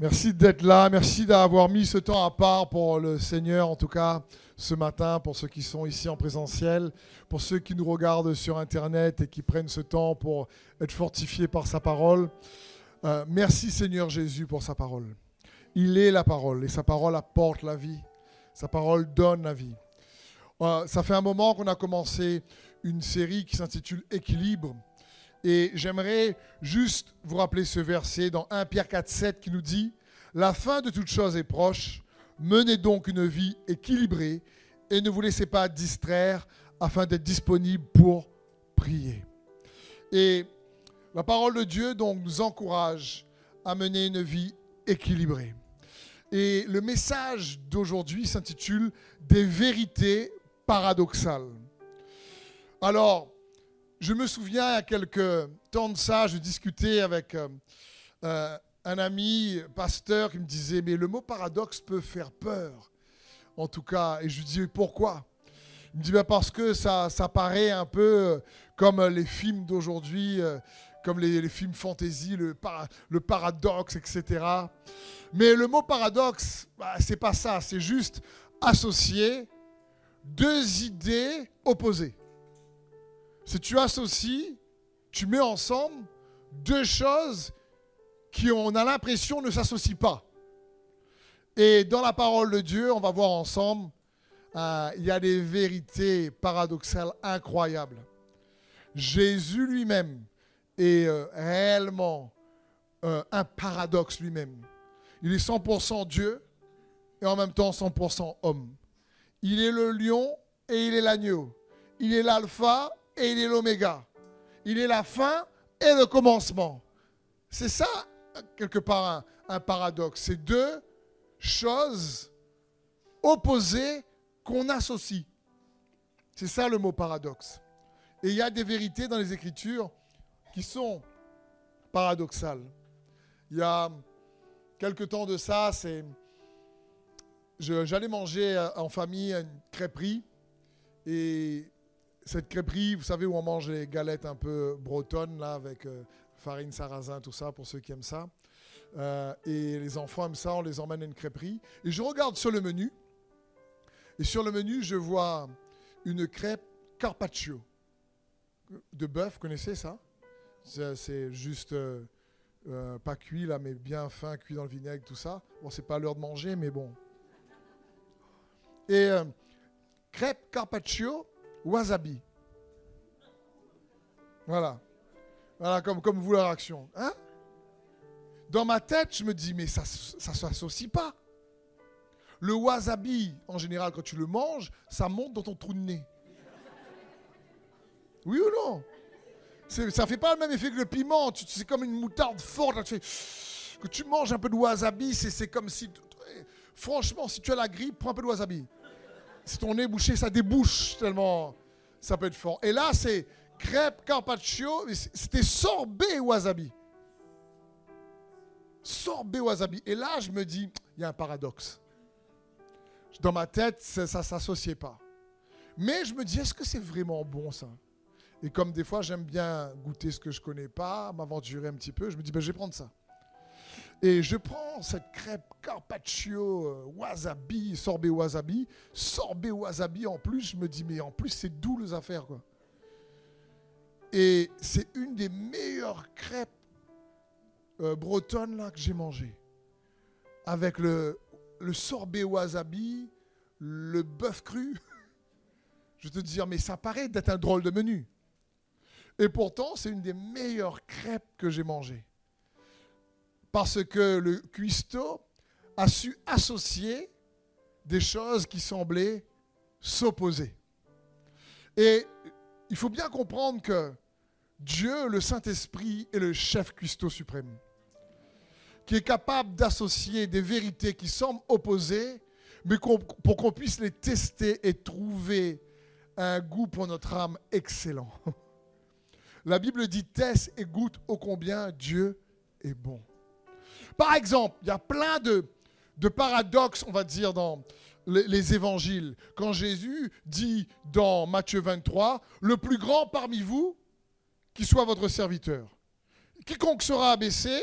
Merci d'être là, merci d'avoir mis ce temps à part pour le Seigneur, en tout cas ce matin, pour ceux qui sont ici en présentiel, pour ceux qui nous regardent sur Internet et qui prennent ce temps pour être fortifiés par sa parole. Euh, merci Seigneur Jésus pour sa parole. Il est la parole et sa parole apporte la vie. Sa parole donne la vie. Euh, ça fait un moment qu'on a commencé une série qui s'intitule Équilibre. Et j'aimerais juste vous rappeler ce verset dans 1 Pierre 4, 7 qui nous dit La fin de toute chose est proche. Menez donc une vie équilibrée et ne vous laissez pas distraire afin d'être disponible pour prier. Et la parole de Dieu donc nous encourage à mener une vie équilibrée. Et le message d'aujourd'hui s'intitule Des vérités paradoxales. Alors, je me souviens, il y a quelques temps de ça, je discutais avec euh, euh, un ami pasteur qui me disait, mais le mot paradoxe peut faire peur, en tout cas. Et je lui dis, pourquoi? Il me dit, bah, parce que ça, paraît un peu comme les films d'aujourd'hui, euh, comme les, films fantasy, le, le, paradoxe, etc. Mais le mot paradoxe, bah, c'est pas ça, c'est juste associer deux idées opposées si tu associes, tu mets ensemble deux choses qui, on a l'impression, ne s'associent pas. Et dans la parole de Dieu, on va voir ensemble, euh, il y a des vérités paradoxales incroyables. Jésus lui-même est euh, réellement euh, un paradoxe lui-même. Il est 100% Dieu et en même temps 100% homme. Il est le lion et il est l'agneau. Il est l'alpha et il est l'oméga. Il est la fin et le commencement. C'est ça, quelque part, un, paradoxe. C'est deux choses opposées qu'on associe. C'est ça le mot paradoxe. Et il y a des vérités dans les Écritures qui sont paradoxales. Il y a quelque temps de ça, c'est j'allais manger en famille une crêperie et cette crêperie, vous savez où on mange les galettes un peu bretonnes, là, avec euh, farine sarrasin, tout ça, pour ceux qui aiment ça. Euh, et les enfants aiment ça, on les emmène à une crêperie. Et je regarde sur le menu. Et sur le menu, je vois une crêpe carpaccio de bœuf. Vous connaissez ça? C'est juste euh, pas cuit là, mais bien fin, cuit dans le vinaigre, tout ça. Bon, c'est pas l'heure de manger, mais bon. Et crêpe carpaccio wasabi. Voilà. Voilà, comme, comme vous, la réaction. Hein? Dans ma tête, je me dis, mais ça ne s'associe pas. Le wasabi, en général, quand tu le manges, ça monte dans ton trou de nez. Oui ou non? Ça fait pas le même effet que le piment. C'est comme une moutarde forte. que tu manges un peu de wasabi, c'est comme si... Franchement, si tu as la grippe, prends un peu de wasabi. Si ton nez bouché, ça débouche tellement ça peut être fort. Et là, c'est crêpe carpaccio, c'était sorbet wasabi. Sorbet wasabi. Et là, je me dis, il y a un paradoxe. Dans ma tête, ça ne s'associait pas. Mais je me dis, est-ce que c'est vraiment bon ça? Et comme des fois, j'aime bien goûter ce que je ne connais pas, m'aventurer un petit peu, je me dis, ben, je vais prendre ça. Et je prends cette crêpe carpaccio, euh, wasabi, sorbet wasabi, sorbet wasabi en plus, je me dis, mais en plus, c'est doux les affaires, quoi. Et c'est une des meilleures crêpes euh, bretonnes que j'ai mangées. Avec le, le sorbet wasabi, le bœuf cru. Je te dire, mais ça paraît d'être un drôle de menu. Et pourtant, c'est une des meilleures crêpes que j'ai mangées parce que le cuistot a su associer des choses qui semblaient s'opposer. Et il faut bien comprendre que Dieu, le Saint-Esprit, est le chef cuistot suprême, qui est capable d'associer des vérités qui semblent opposées, mais pour qu'on puisse les tester et trouver un goût pour notre âme excellent. La Bible dit teste et goûte ô combien Dieu est bon. Par exemple, il y a plein de, paradoxes, on va dire, dans les, évangiles. Quand Jésus dit dans Matthieu 23, le plus grand parmi vous, qui soit votre serviteur. Quiconque sera abaissé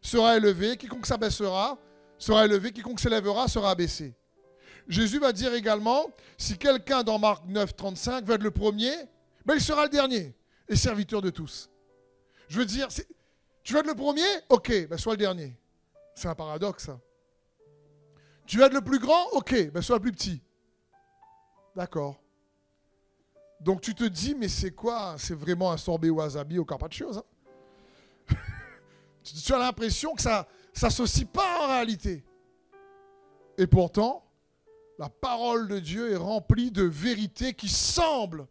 sera élevé, quiconque s'abaissera sera élevé, quiconque s'élèvera sera abaissé. Jésus va dire également, si quelqu'un dans Marc 9, 35 veut être le premier, ben il sera le dernier et serviteur de tous. Je veux dire, tu veux être le premier? Ok, ben sois le dernier. C'est un paradoxe. Tu veux être le plus grand? Ok, ben sois le plus petit. D'accord. Donc tu te dis, mais c'est quoi? C'est vraiment un sorbet wasabi au carpaccio, ça? Tu as l'impression que ça ne s'associe pas en réalité. Et pourtant, la parole de Dieu est remplie de vérités qui semblent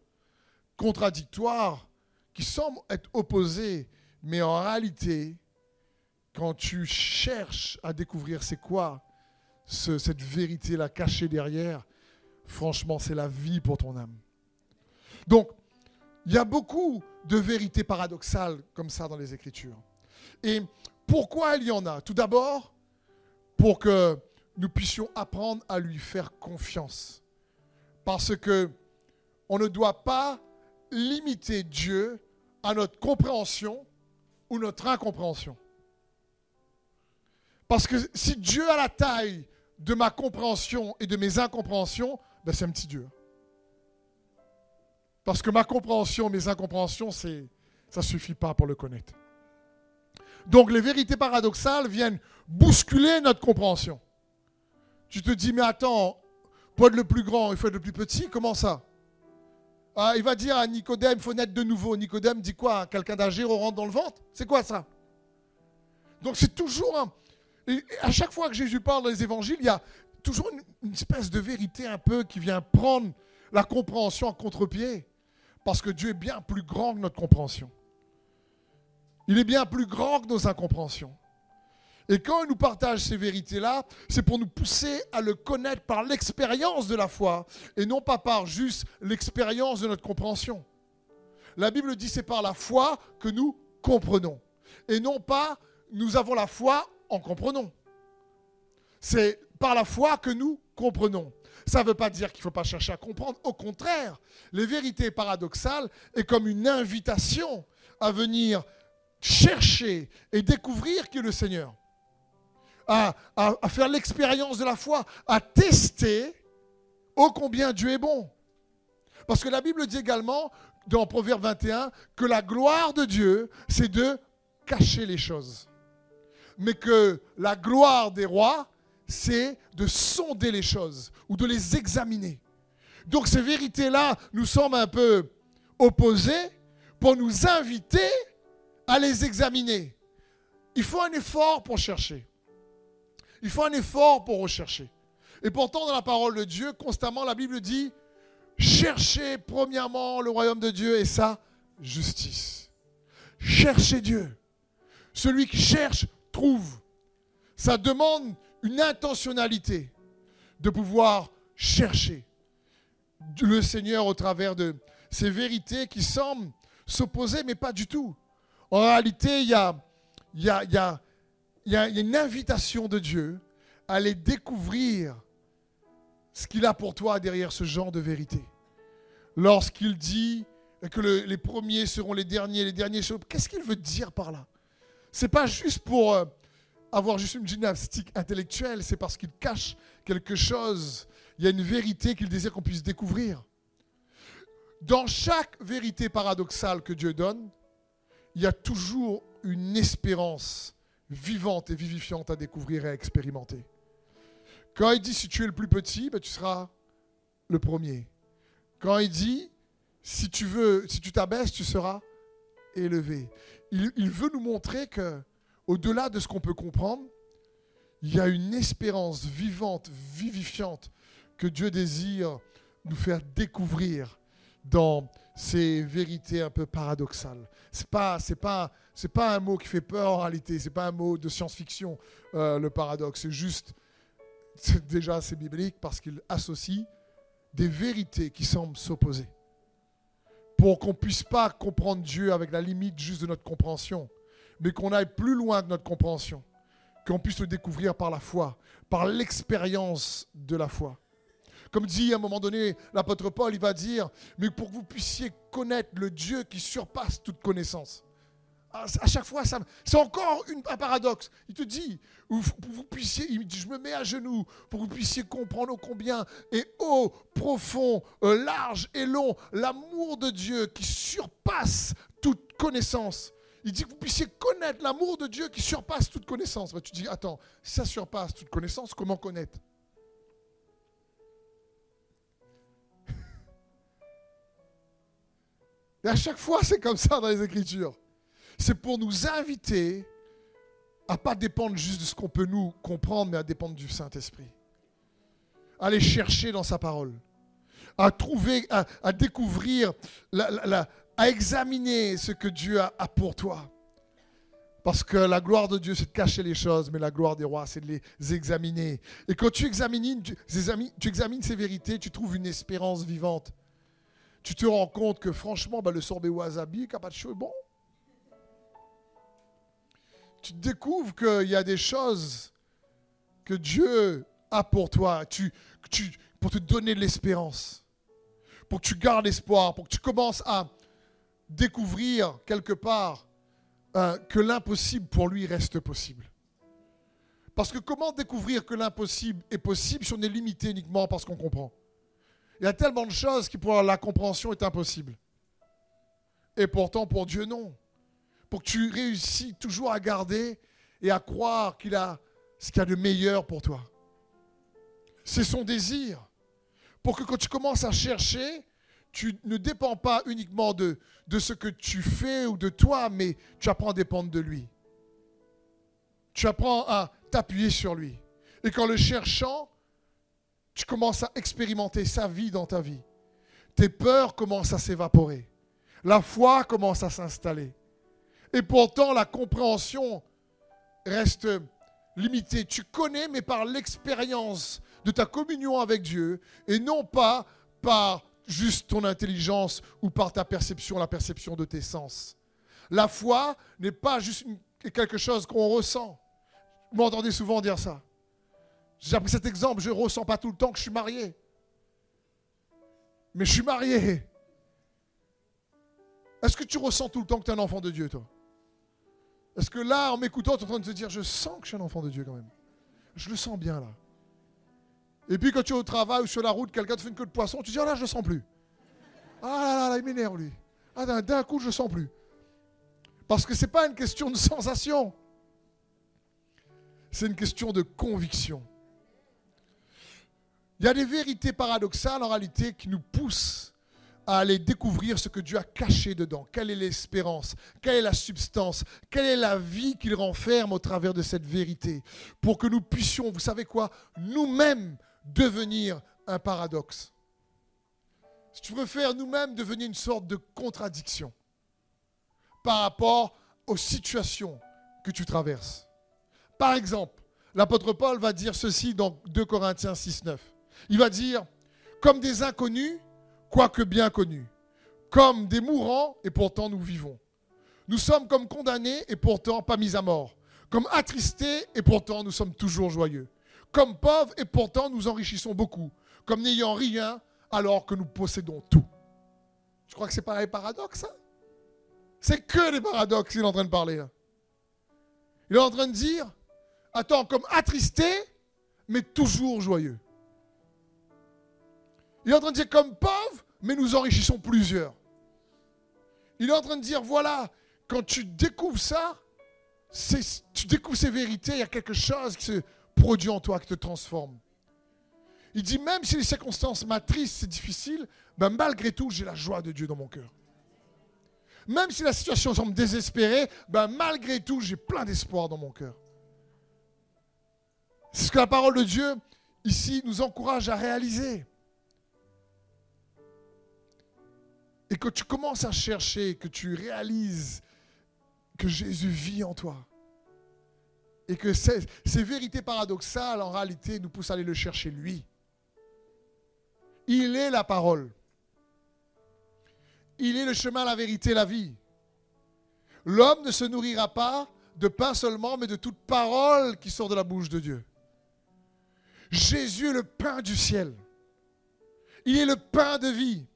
contradictoires, qui semblent être opposées. Mais en réalité, quand tu cherches à découvrir c'est quoi cette vérité-là cachée derrière, franchement, c'est la vie pour ton âme. Donc, il y a beaucoup de vérités paradoxales comme ça dans les Écritures. Et pourquoi il y en a? Tout d'abord, pour que nous puissions apprendre à lui faire confiance. Parce que on ne doit pas limiter Dieu à notre compréhension ou notre incompréhension. Parce que si Dieu a la taille de ma compréhension et de mes incompréhensions, ben c'est un petit Dieu. Parce que ma compréhension, mes incompréhensions, ça ne suffit pas pour le connaître. Donc les vérités paradoxales viennent bousculer notre compréhension. Tu te dis, mais attends, pour être le plus grand, il faut être le plus petit, comment ça? Ah, Il va dire à Nicodème, il faut naître de nouveau. Nicodème dit quoi? Quelqu'un d'âgé rentre dans le ventre? C'est quoi ça? Donc c'est toujours un... Et à chaque fois que Jésus parle dans les évangiles, il y a toujours une, espèce de vérité un peu qui vient prendre la compréhension en contre-pied. Parce que Dieu est bien plus grand que notre compréhension. Il est bien plus grand que nos incompréhensions. Et quand il nous partage ces vérités-là, c'est pour nous pousser à le connaître par l'expérience de la foi et non pas par juste l'expérience de notre compréhension. La Bible dit c'est par la foi que nous comprenons et non pas nous avons la foi en comprenant. C'est par la foi que nous comprenons. Ça ne veut pas dire qu'il ne faut pas chercher à comprendre. Au contraire, les vérités paradoxales est comme une invitation à venir chercher et découvrir qui est le Seigneur à, faire l'expérience de la foi, à tester ô combien Dieu est bon. Parce que la Bible dit également, dans Proverbe 21, que la gloire de Dieu, c'est de cacher les choses. Mais que la gloire des rois, c'est de sonder les choses ou de les examiner. Donc ces vérités-là nous semblent un peu opposées pour nous inviter à les examiner. Il faut un effort pour chercher. Il faut un effort pour rechercher. Et pourtant, dans la parole de Dieu, constamment, la Bible dit, cherchez premièrement le royaume de Dieu et sa justice. Cherchez Dieu. Celui qui cherche, trouve. Ça demande une intentionnalité de pouvoir chercher le Seigneur au travers de ces vérités qui semblent s'opposer, mais pas du tout. En réalité, il y a, y a, y a une invitation de Dieu à aller découvrir ce qu'il a pour toi derrière ce genre de vérité. Lorsqu'il dit que les premiers seront les derniers, les derniers. Qu'est-ce qu'il veut dire par là? C'est pas juste pour euh, avoir juste une gymnastique intellectuelle, c'est parce qu'il cache quelque chose. Il y a une vérité qu'il désire qu'on puisse découvrir. Dans chaque vérité paradoxale que Dieu donne, il y a toujours une espérance vivante et vivifiante à découvrir et à expérimenter. Quand il dit si tu es le plus petit, ben, tu seras le premier. Quand il dit si tu veux, si tu t'abaisses, tu seras élevé. Il, veut nous montrer que, au-delà de ce qu'on peut comprendre, il y a une espérance vivante, vivifiante que Dieu désire nous faire découvrir dans ces vérités un peu paradoxales. C'est pas, c'est pas, c'est un mot qui fait peur en réalité. C'est pas un mot de science-fiction. Euh, le paradoxe, c'est juste, déjà c'est biblique parce qu'il associe des vérités qui semblent s'opposer. Pour qu'on puisse pas comprendre Dieu avec la limite juste de notre compréhension, mais qu'on aille plus loin que notre compréhension, qu'on puisse le découvrir par la foi, par l'expérience de la foi. Comme dit à un moment donné l'apôtre Paul, il va dire, mais pour que vous puissiez connaître le Dieu qui surpasse toute connaissance. À chaque fois, c'est encore un paradoxe. Il te dit, pour vous puissiez, je me mets à genoux pour que vous puissiez comprendre combien est haut, profond, euh, large et long l'amour de Dieu qui surpasse toute connaissance. Il dit que vous puissiez connaître l'amour de Dieu qui surpasse toute connaissance. tu dis, attends, si ça surpasse toute connaissance, comment connaître? Et à chaque fois, c'est comme ça dans les Écritures. C'est pour nous inviter à pas dépendre juste de ce qu'on peut nous comprendre, mais à dépendre du Saint-Esprit. Aller chercher dans sa parole, à trouver, à, découvrir, à examiner ce que Dieu a, pour toi. Parce que la gloire de Dieu, c'est de cacher les choses, mais la gloire des rois, c'est de les examiner. Et quand tu examines, tu, examines ces vérités, tu trouves une espérance vivante tu te rends compte que franchement, bah, le sorbet wasabi, carpaccio est bon. Tu découvres qu'il y a des choses que Dieu a pour toi, pour te donner de l'espérance, pour que tu gardes l'espoir, pour que tu commences à découvrir quelque part euh, que l'impossible pour lui reste possible. Parce que comment découvrir que l'impossible est possible si on est limité uniquement parce qu'on comprend? Il y a tellement de choses qui pour la compréhension est impossible. Et pourtant pour Dieu non. Pour que tu réussis toujours à garder et à croire qu'il a ce qu'il y a de meilleur pour toi. C'est son désir. Pour que quand tu commences à chercher, tu ne dépends pas uniquement de, de ce que tu fais ou de toi, mais tu apprends à dépendre de lui. Tu apprends à t'appuyer sur lui. Et qu'en le cherchant, tu commences à expérimenter sa vie dans ta vie. Tes peurs commencent à s'évaporer. La foi commence à s'installer. Et pourtant, la compréhension reste limitée. Tu connais, mais par l'expérience de ta communion avec Dieu, et non pas par juste ton intelligence ou par ta perception, la perception de tes sens. La foi n'est pas juste quelque chose qu'on ressent. Vous m'entendez souvent dire ça. J'ai appris cet exemple, je ne ressens pas tout le temps que je suis marié. Mais je suis marié. Est-ce que tu ressens tout le temps que tu es un enfant de Dieu, toi? Est-ce que là, en m'écoutant, tu es en train de te dire, je sens que je suis un enfant de Dieu quand même Je le sens bien là. Et puis quand tu es au travail ou sur la route, quelqu'un te fait une queue de poisson, tu dis, oh là, je le sens plus. Ah là là, là il m'énerve lui. Ah d'un coup, je le sens plus. Parce que ce n'est pas une question de sensation. C'est une question de conviction. Il y a des vérités paradoxales en réalité qui nous poussent à aller découvrir ce que Dieu a caché dedans. Quelle est l'espérance? Quelle est la substance? Quelle est la vie qu'il renferme au travers de cette vérité? Pour que nous puissions, vous savez quoi, nous-mêmes devenir un paradoxe. Si tu préfères, nous-mêmes devenir une sorte de contradiction par rapport aux situations que tu traverses. Par exemple, l'apôtre Paul va dire ceci dans 2 Corinthiens 6, 9. Il va dire, comme des inconnus, quoique bien connus, comme des mourants, et pourtant nous vivons. Nous sommes comme condamnés, et pourtant pas mis à mort, comme attristés, et pourtant nous sommes toujours joyeux, comme pauvres, et pourtant nous enrichissons beaucoup, comme n'ayant rien, alors que nous possédons tout. Je crois que c'est pareil paradoxe, hein? C'est que des paradoxes qu'il est en train de parler. Il est en train de dire, attends, comme attristé, mais toujours joyeux. Il est en train de dire comme pauvre, mais nous enrichissons plusieurs. Il est en train de dire, voilà, quand tu découvres ça, tu découvres ces vérités, il y a quelque chose qui se produit en toi, qui te transforme. Il dit, même si les circonstances m'attristent, c'est difficile, ben malgré tout, j'ai la joie de Dieu dans mon cœur. Même si la situation semble désespérée, ben malgré tout, j'ai plein d'espoir dans mon cœur. C'est ce que la parole de Dieu, ici, nous encourage à réaliser. Et que tu commences à chercher, que tu réalises que Jésus vit en toi. Et que ces, vérités paradoxales, en réalité, nous poussent à aller le chercher lui. Il est la parole. Il est le chemin, la vérité, la vie. L'homme ne se nourrira pas de pain seulement, mais de toute parole qui sort de la bouche de Dieu. Jésus est le pain du ciel. Il est le pain de vie.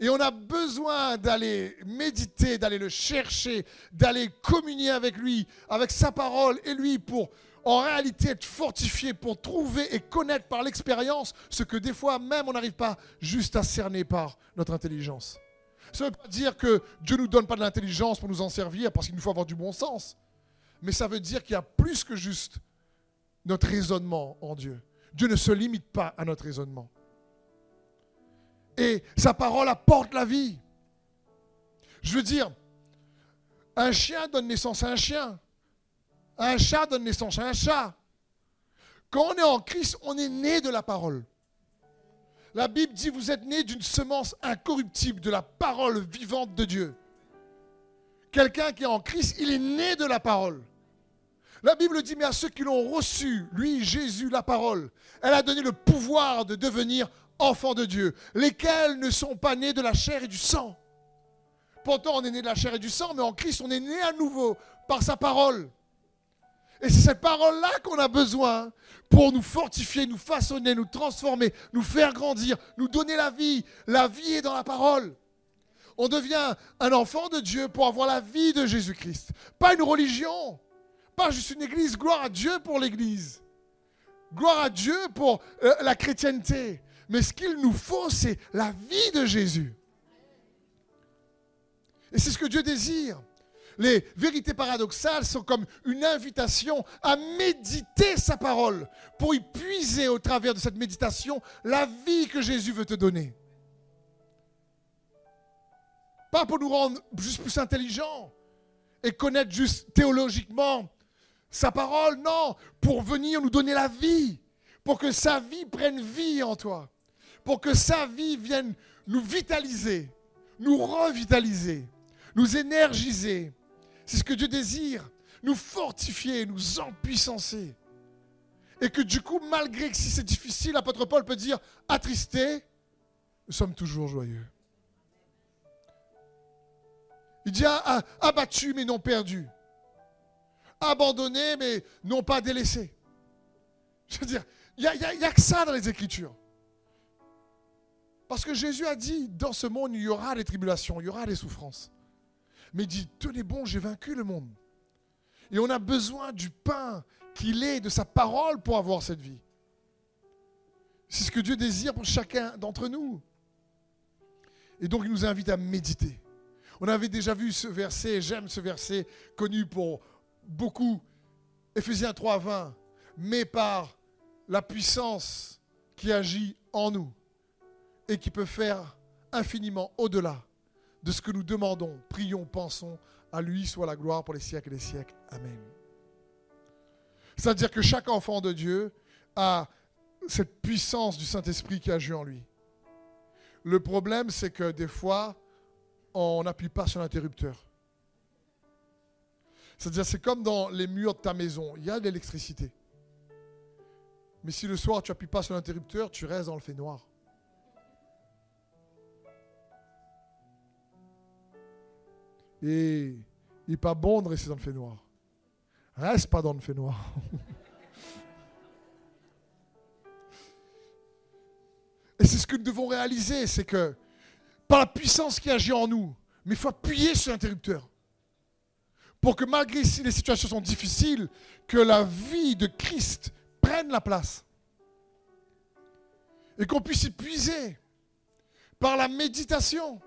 Et on a besoin d'aller méditer, d'aller le chercher, d'aller communier avec lui, avec sa parole et lui pour en réalité être fortifié, pour trouver et connaître par l'expérience ce que des fois même on n'arrive pas juste à cerner par notre intelligence. Ça ne veut pas dire que Dieu ne nous donne pas de l'intelligence pour nous en servir parce qu'il nous faut avoir du bon sens. Mais ça veut dire qu'il y a plus que juste notre raisonnement en Dieu. Dieu ne se limite pas à notre raisonnement. Et sa parole apporte la vie. Je veux dire, un chien donne naissance à un chien. Un chat donne naissance à un chat. Quand on est en Christ, on est né de la parole. La Bible dit, vous êtes né d'une semence incorruptible, de la parole vivante de Dieu. Quelqu'un qui est en Christ, il est né de la parole. La Bible dit, mais à ceux qui l'ont reçu, lui, Jésus, la parole, elle a donné le pouvoir de devenir enfants de Dieu, lesquels ne sont pas nés de la chair et du sang. Pourtant, on est né de la chair et du sang, mais en Christ, on est né à nouveau par sa parole. Et c'est cette parole-là qu'on a besoin pour nous fortifier, nous façonner, nous transformer, nous faire grandir, nous donner la vie. La vie est dans la parole. On devient un enfant de Dieu pour avoir la vie de Jésus-Christ. Pas une religion, pas juste une église. Gloire à Dieu pour l'église. Gloire à Dieu pour euh, la chrétienté. Mais ce qu'il nous faut, c'est la vie de Jésus. Et c'est ce que Dieu désire. Les vérités paradoxales sont comme une invitation à méditer sa parole pour y puiser au travers de cette méditation la vie que Jésus veut te donner. Pas pour nous rendre juste plus intelligents et connaître juste théologiquement sa parole, non, pour venir nous donner la vie, pour que sa vie prenne vie en toi pour que sa vie vienne nous vitaliser, nous revitaliser, nous énergiser. C'est ce que Dieu désire, nous fortifier, nous empuissancer. Et que du coup, malgré que si c'est difficile, l'apôtre Paul peut dire, attristé, nous sommes toujours joyeux. Il dit ah, ah, abattu mais non perdu. Abandonné mais non pas délaissé. Je veux dire, il n'y a, que ça dans les Écritures. Parce que Jésus a dit, dans ce monde, il y aura des tribulations, il y aura des souffrances. Mais il dit, tenez bon, j'ai vaincu le monde. Et on a besoin du pain qu'il est, de sa parole pour avoir cette vie. C'est ce que Dieu désire pour chacun d'entre nous. Et donc il nous invite à méditer. On avait déjà vu ce verset, j'aime ce verset connu pour beaucoup, Ephésiens 3, 20, mais par la puissance qui agit en nous et qui peut faire infiniment au-delà de ce que nous demandons, prions, pensons. À lui soit la gloire pour les siècles et les siècles. Amen. C'est-à-dire que chaque enfant de Dieu a cette puissance du Saint-Esprit qui agit en lui. Le problème, c'est que des fois, on n'appuie pas sur l'interrupteur. C'est-à-dire, c'est comme dans les murs de ta maison, il y a de l'électricité. Mais si le soir, tu n'appuies pas sur l'interrupteur, tu restes dans le fait noir. Et il n'est pas bon de rester dans le fait noir. Reste pas dans le fait noir. Et c'est ce que nous devons réaliser, c'est que par la puissance qui agit en nous, mais il faut appuyer sur l'interrupteur. Pour que malgré si les situations sont difficiles, que la vie de Christ prenne la place. Et qu'on puisse y puiser par la méditation.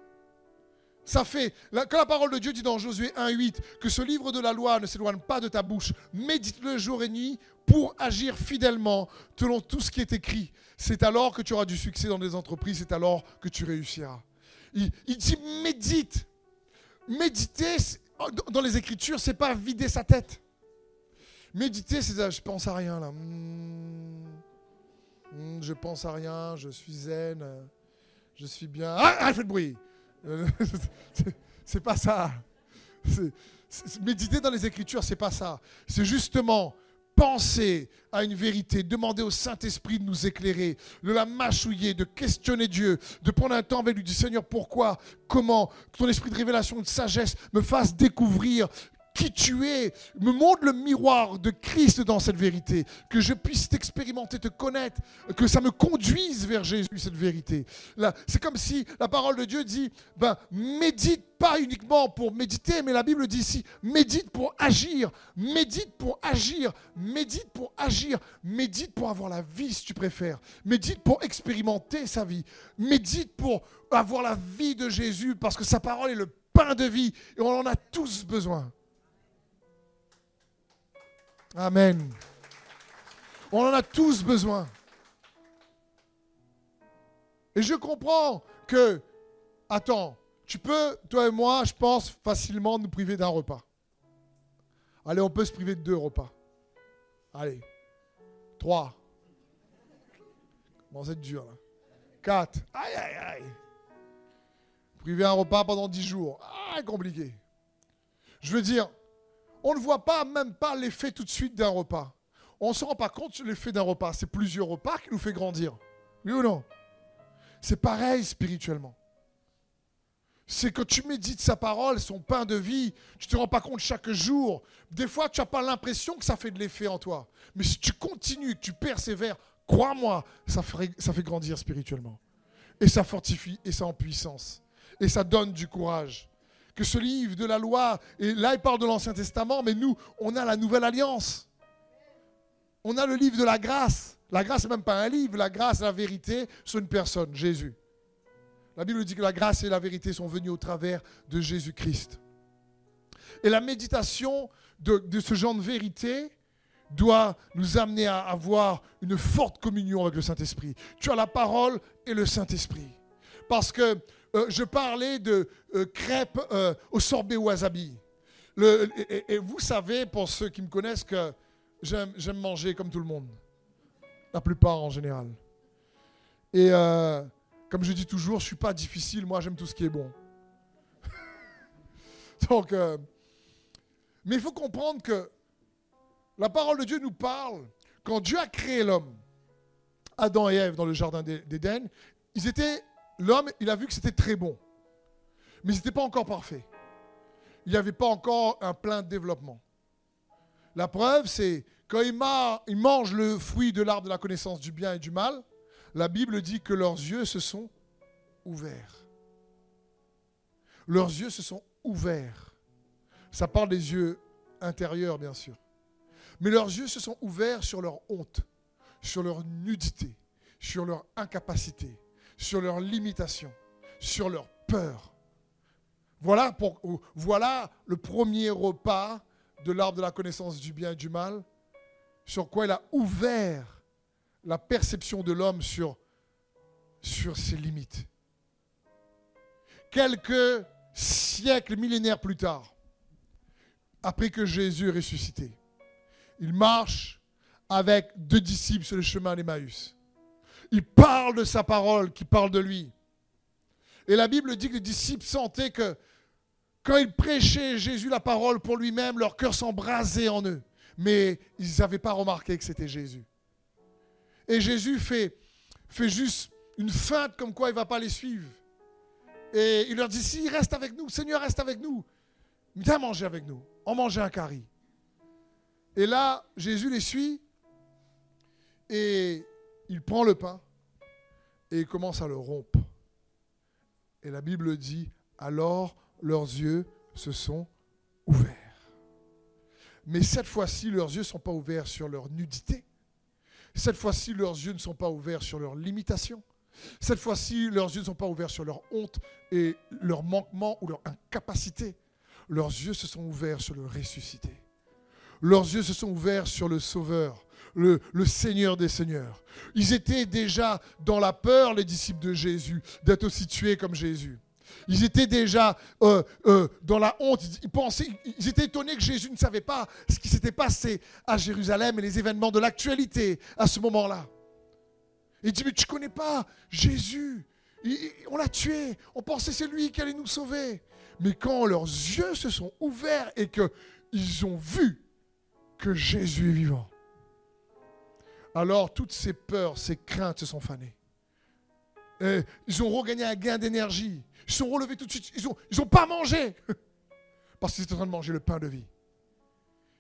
Ça fait, quand la parole de Dieu dit dans Josué 1.8 que ce livre de la loi ne s'éloigne pas de ta bouche, médite-le jour et nuit pour agir fidèlement selon tout ce qui est écrit. C'est alors que tu auras du succès dans des entreprises, c'est alors que tu réussiras. Il, dit médite. Méditer dans les Écritures, c'est pas vider sa tête. Méditer, c'est je pense à rien là. Hmm. Hmm, je pense à rien, je suis zen, je suis bien. Ah, ah fait de bruit. C'est pas ça. méditer dans les Écritures, c'est pas ça. C'est justement penser à une vérité, demander au Saint-Esprit de nous éclairer, de la mâchouiller, de questionner Dieu, de prendre un temps avec lui, du Seigneur, pourquoi, comment, que ton esprit de révélation, de sagesse me fasse découvrir qui tu es. Me montre le miroir de Christ dans cette vérité. Que je puisse t'expérimenter, te connaître. Que ça me conduise vers Jésus, cette vérité. Là, c'est comme si la parole de Dieu dit, ben, médite pas uniquement pour méditer, mais la Bible dit ici, médite pour agir, médite pour agir, médite pour agir, médite pour avoir la vie si tu préfères, médite pour expérimenter sa vie, médite pour avoir la vie de Jésus, parce que sa parole est le pain de vie et on en a tous besoin. Amen. On en a tous besoin. Et je comprends que, attends, tu peux, toi et moi, je pense, facilement nous priver d'un repas. Allez, on peut se priver de deux repas. Allez. Trois. Bon, c'est dur là. Quatre. Aïe, aïe, aïe. Priver un repas pendant dix jours. Ah, compliqué. Je veux dire, on ne voit pas même pas l'effet tout de suite d'un repas. On ne se rend pas compte de l'effet d'un repas. C'est plusieurs repas qui nous fait grandir. Oui ou non? C'est pareil spirituellement c'est que tu médites sa parole, son pain de vie, tu ne te rends pas compte chaque jour. Des fois, tu n'as pas l'impression que ça fait de l'effet en toi. Mais si tu continues, tu persévères, crois-moi, ça fait grandir spirituellement. Et ça fortifie, et ça en puissance. Et ça donne du courage. Que ce livre de la loi, et là il parle de l'Ancien Testament, mais nous, on a la nouvelle alliance. On a le livre de la grâce. La grâce, n'est même pas un livre, la grâce, la vérité, c'est une personne, Jésus. La Bible dit que la grâce et la vérité sont venues au travers de Jésus-Christ. Et la méditation de, ce genre de vérité doit nous amener à avoir une forte communion avec le Saint-Esprit. Tu as la parole et le Saint-Esprit. Parce que euh, je parlais de euh, crêpes euh, au sorbet wasabi. et, vous savez, pour ceux qui me connaissent, que j'aime manger comme tout le monde. La plupart en général. Et comme je dis toujours, je ne suis pas difficile, moi j'aime tout ce qui est bon. Donc, mais il faut comprendre que la parole de Dieu nous parle. Quand Dieu a créé l'homme, Adam et Ève dans le jardin d'Éden, ils étaient, l'homme, il a vu que c'était très bon. Mais ils n'étaient pas encore parfaits. Il n'y avait pas encore un plein développement. La preuve, c'est quand ils, ils mangent le fruit de l'arbre de la connaissance du bien et du mal, la Bible dit que leurs yeux se sont ouverts. Leurs yeux se sont ouverts. Ça parle des yeux intérieurs, bien sûr. Mais leurs yeux se sont ouverts sur leur honte, sur leur nudité, sur leur incapacité, sur leur limitation, sur leur peur. Voilà, pour, voilà le premier repas de l'arbre de la connaissance du bien et du mal, sur quoi il a ouvert la perception de l'homme sur, sur ses limites. Quelques siècles, millénaires plus tard, après que Jésus est ressuscité, il marche avec deux disciples sur le chemin d'Emmaüs. Il parle de sa parole, qui parle de lui. Et la Bible dit que les disciples sentaient que quand ils prêchaient Jésus la parole pour lui-même, leur cœur s'embrasait en eux. Mais ils n'avaient pas remarqué que c'était Jésus. Et Jésus fait, fait juste une feinte comme quoi il ne va pas les suivre. Et il leur dit, si, reste avec nous, Seigneur, reste avec nous. Viens manger avec nous. On mangeait un cari. Et là, Jésus les suit et il prend le pain et commence à le rompre. Et la Bible dit, alors leurs yeux se sont ouverts. Mais cette fois-ci, leurs yeux ne sont pas ouverts sur leur nudité, cette fois-ci, leurs yeux ne sont pas ouverts sur leurs limitations. Cette fois-ci, leurs yeux ne sont pas ouverts sur leur honte et leur manquement ou leur incapacité. Leurs yeux se sont ouverts sur le ressuscité. Leurs yeux se sont ouverts sur le Sauveur, le, Seigneur des Seigneurs. Ils étaient déjà dans la peur, les disciples de Jésus, d'être aussi tués comme Jésus. Ils étaient déjà euh, euh, dans la honte. Ils, pensaient, ils étaient étonnés que Jésus ne savait pas ce qui s'était passé à Jérusalem et les événements de l'actualité à ce moment-là. Il dit, mais tu ne connais pas Jésus? on l'a tué. On pensait c'est lui qui allait nous sauver. Mais quand leurs yeux se sont ouverts et qu'ils ont vu que Jésus est vivant, alors toutes ces peurs, ces craintes se sont fanées. ils ont regagné un gain d'énergie. Ils sont relevés tout de suite. Ils n'ont pas mangé. Parce qu'ils étaient en train de manger le pain de vie.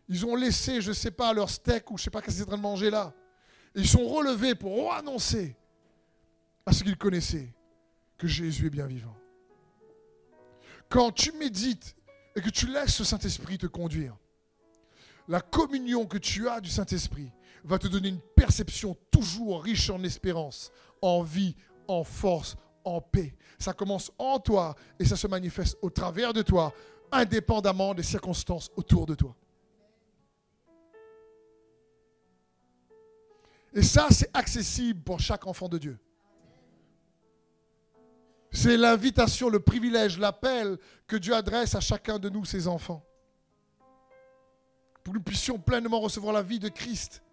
Ils ont laissé, je ne sais pas, leur steak ou je ne sais pas qu'est-ce qu'ils étaient en train de manger là. Ils sont relevés pour annoncer à ce qu'ils connaissaient que Jésus est bien vivant. Quand tu médites et que tu laisses le Saint-Esprit te conduire, la communion que tu as du Saint-Esprit va te donner une perception toujours riche en espérance, en vie, en force, en paix. Ça commence en toi et ça se manifeste au travers de toi, indépendamment des circonstances autour de toi. Et ça, c'est accessible pour chaque enfant de Dieu. C'est l'invitation, le privilège, l'appel que Dieu adresse à chacun de nous, ses enfants. Pour que nous puissions pleinement recevoir la vie de Christ.